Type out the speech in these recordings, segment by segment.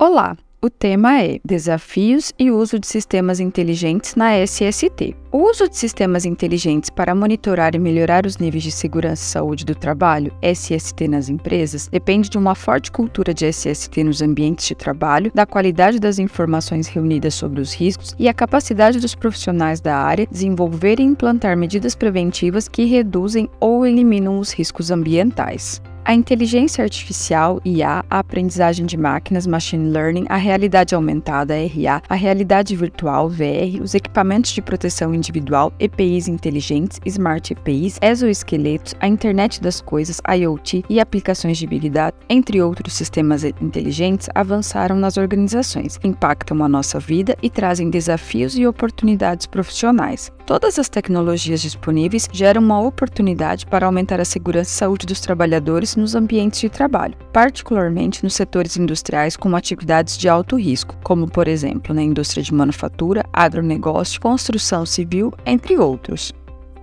Olá! O tema é Desafios e uso de sistemas inteligentes na SST. O uso de sistemas inteligentes para monitorar e melhorar os níveis de segurança e saúde do trabalho, SST nas empresas, depende de uma forte cultura de SST nos ambientes de trabalho, da qualidade das informações reunidas sobre os riscos e a capacidade dos profissionais da área desenvolver e implantar medidas preventivas que reduzem ou eliminam os riscos ambientais. A inteligência artificial, IA, a aprendizagem de máquinas, machine learning, a realidade aumentada, RA, a realidade virtual, VR, os equipamentos de proteção individual, EPIs inteligentes, Smart EPIs, exoesqueletos, a internet das coisas, IoT e aplicações de Big Data, entre outros sistemas inteligentes, avançaram nas organizações, impactam a nossa vida e trazem desafios e oportunidades profissionais. Todas as tecnologias disponíveis geram uma oportunidade para aumentar a segurança e saúde dos trabalhadores nos ambientes de trabalho, particularmente nos setores industriais com atividades de alto risco, como, por exemplo, na indústria de manufatura, agronegócio, construção civil, entre outros.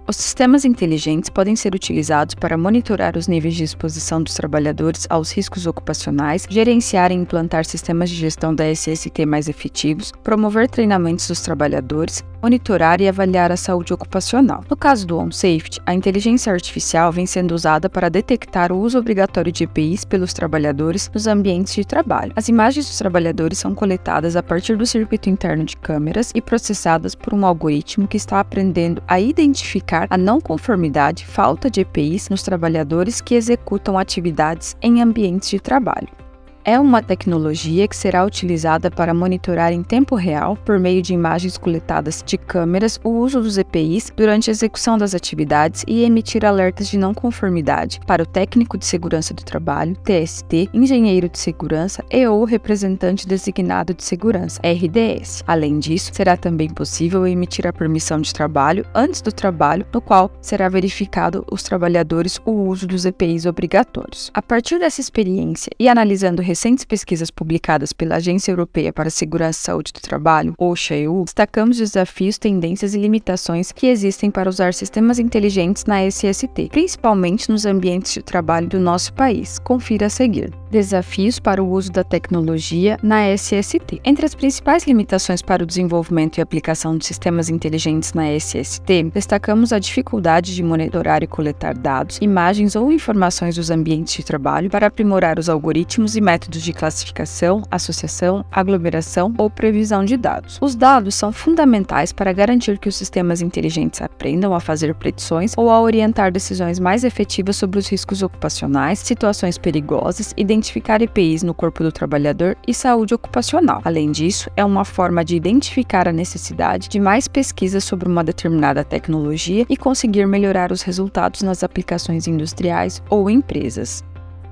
Os sistemas inteligentes podem ser utilizados para monitorar os níveis de exposição dos trabalhadores aos riscos ocupacionais, gerenciar e implantar sistemas de gestão da SST mais efetivos, promover treinamentos dos trabalhadores, monitorar e avaliar a saúde ocupacional. No caso do OnSafety, a inteligência artificial vem sendo usada para detectar o uso obrigatório de EPIs pelos trabalhadores nos ambientes de trabalho. As imagens dos trabalhadores são coletadas a partir do circuito interno de câmeras e processadas por um algoritmo que está aprendendo a identificar a não conformidade, falta de EPIs nos trabalhadores que executam atividades em ambientes de trabalho é uma tecnologia que será utilizada para monitorar em tempo real, por meio de imagens coletadas de câmeras, o uso dos EPIs durante a execução das atividades e emitir alertas de não conformidade para o técnico de segurança do trabalho, TST, engenheiro de segurança e ou representante designado de segurança, RDS. Além disso, será também possível emitir a permissão de trabalho antes do trabalho, no qual será verificado os trabalhadores o uso dos EPIs obrigatórios. A partir dessa experiência e analisando recentes pesquisas publicadas pela Agência Europeia para a Segurança e Saúde do Trabalho, OSHA-EU, destacamos desafios, tendências e limitações que existem para usar sistemas inteligentes na SST, principalmente nos ambientes de trabalho do nosso país. Confira a seguir. Desafios para o uso da tecnologia na SST. Entre as principais limitações para o desenvolvimento e aplicação de sistemas inteligentes na SST, destacamos a dificuldade de monitorar e coletar dados, imagens ou informações dos ambientes de trabalho para aprimorar os algoritmos e métodos de classificação, associação, aglomeração ou previsão de dados. Os dados são fundamentais para garantir que os sistemas inteligentes aprendam a fazer predições ou a orientar decisões mais efetivas sobre os riscos ocupacionais, situações perigosas, identificar EPIs no corpo do trabalhador e saúde ocupacional. Além disso, é uma forma de identificar a necessidade de mais pesquisas sobre uma determinada tecnologia e conseguir melhorar os resultados nas aplicações industriais ou empresas.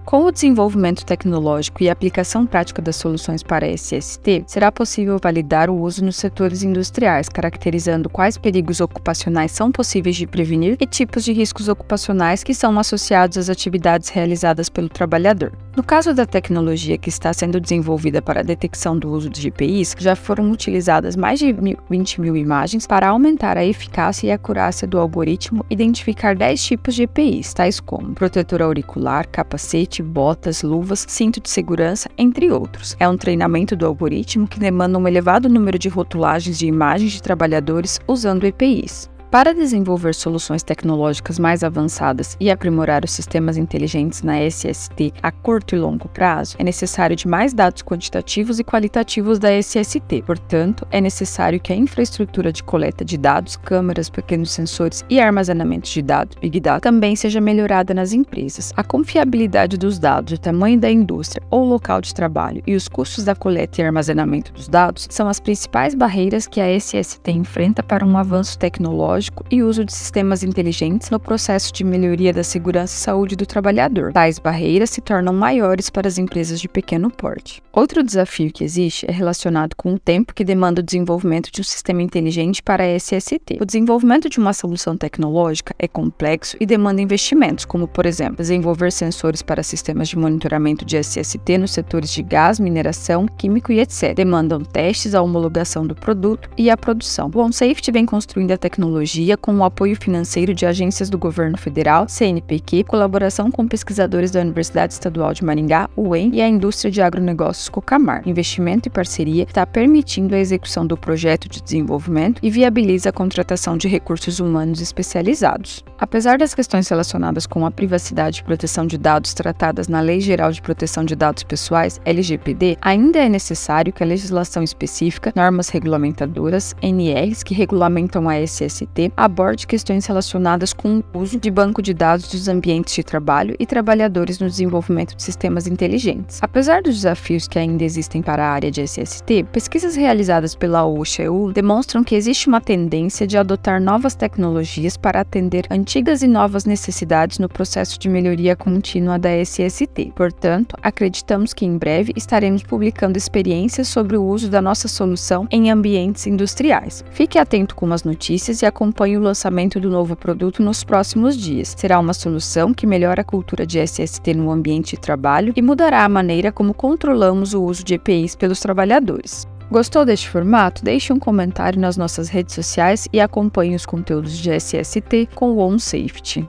Com o desenvolvimento tecnológico e a aplicação prática das soluções para SST, será possível validar o uso nos setores industriais, caracterizando quais perigos ocupacionais são possíveis de prevenir e tipos de riscos ocupacionais que são associados às atividades realizadas pelo trabalhador. No caso da tecnologia que está sendo desenvolvida para a detecção do uso de GPIs, já foram utilizadas mais de 20 mil imagens para aumentar a eficácia e acurácia do algoritmo identificar 10 tipos de EPIs, tais como protetor auricular, capacete, botas, luvas, cinto de segurança, entre outros. É um treinamento do algoritmo que demanda um elevado número de rotulagens de imagens de trabalhadores usando EPIs. Para desenvolver soluções tecnológicas mais avançadas e aprimorar os sistemas inteligentes na SST a curto e longo prazo, é necessário de mais dados quantitativos e qualitativos da SST. Portanto, é necessário que a infraestrutura de coleta de dados, câmeras, pequenos sensores e armazenamento de dados, Big Data, também seja melhorada nas empresas. A confiabilidade dos dados, o tamanho da indústria ou local de trabalho e os custos da coleta e armazenamento dos dados são as principais barreiras que a SST enfrenta para um avanço tecnológico tecnológico e uso de sistemas inteligentes no processo de melhoria da segurança e saúde do trabalhador. Tais barreiras se tornam maiores para as empresas de pequeno porte. Outro desafio que existe é relacionado com o tempo que demanda o desenvolvimento de um sistema inteligente para a SST. O desenvolvimento de uma solução tecnológica é complexo e demanda investimentos, como, por exemplo, desenvolver sensores para sistemas de monitoramento de SST nos setores de gás, mineração, químico e etc. Demandam testes, a homologação do produto e a produção. O OnSafety vem construindo a tecnologia com o apoio financeiro de agências do governo federal, CNPq, colaboração com pesquisadores da Universidade Estadual de Maringá, UEM, e a indústria de agronegócios Cocamar. Investimento e parceria está permitindo a execução do projeto de desenvolvimento e viabiliza a contratação de recursos humanos especializados. Apesar das questões relacionadas com a privacidade e proteção de dados tratadas na Lei Geral de Proteção de Dados Pessoais, LGPD, ainda é necessário que a legislação específica, normas regulamentadoras, NRs que regulamentam a SST, aborde questões relacionadas com o uso de banco de dados dos ambientes de trabalho e trabalhadores no desenvolvimento de sistemas inteligentes. Apesar dos desafios que ainda existem para a área de SST, pesquisas realizadas pela OSHA demonstram que existe uma tendência de adotar novas tecnologias para atender antigas e novas necessidades no processo de melhoria contínua da SST. Portanto, acreditamos que em breve estaremos publicando experiências sobre o uso da nossa solução em ambientes industriais. Fique atento com as notícias e acompanhe o lançamento do novo produto nos próximos dias. Será uma solução que melhora a cultura de SST no ambiente de trabalho e mudará a maneira como controlamos o uso de EPIs pelos trabalhadores. Gostou deste formato? Deixe um comentário nas nossas redes sociais e acompanhe os conteúdos de SST com o OnSafety.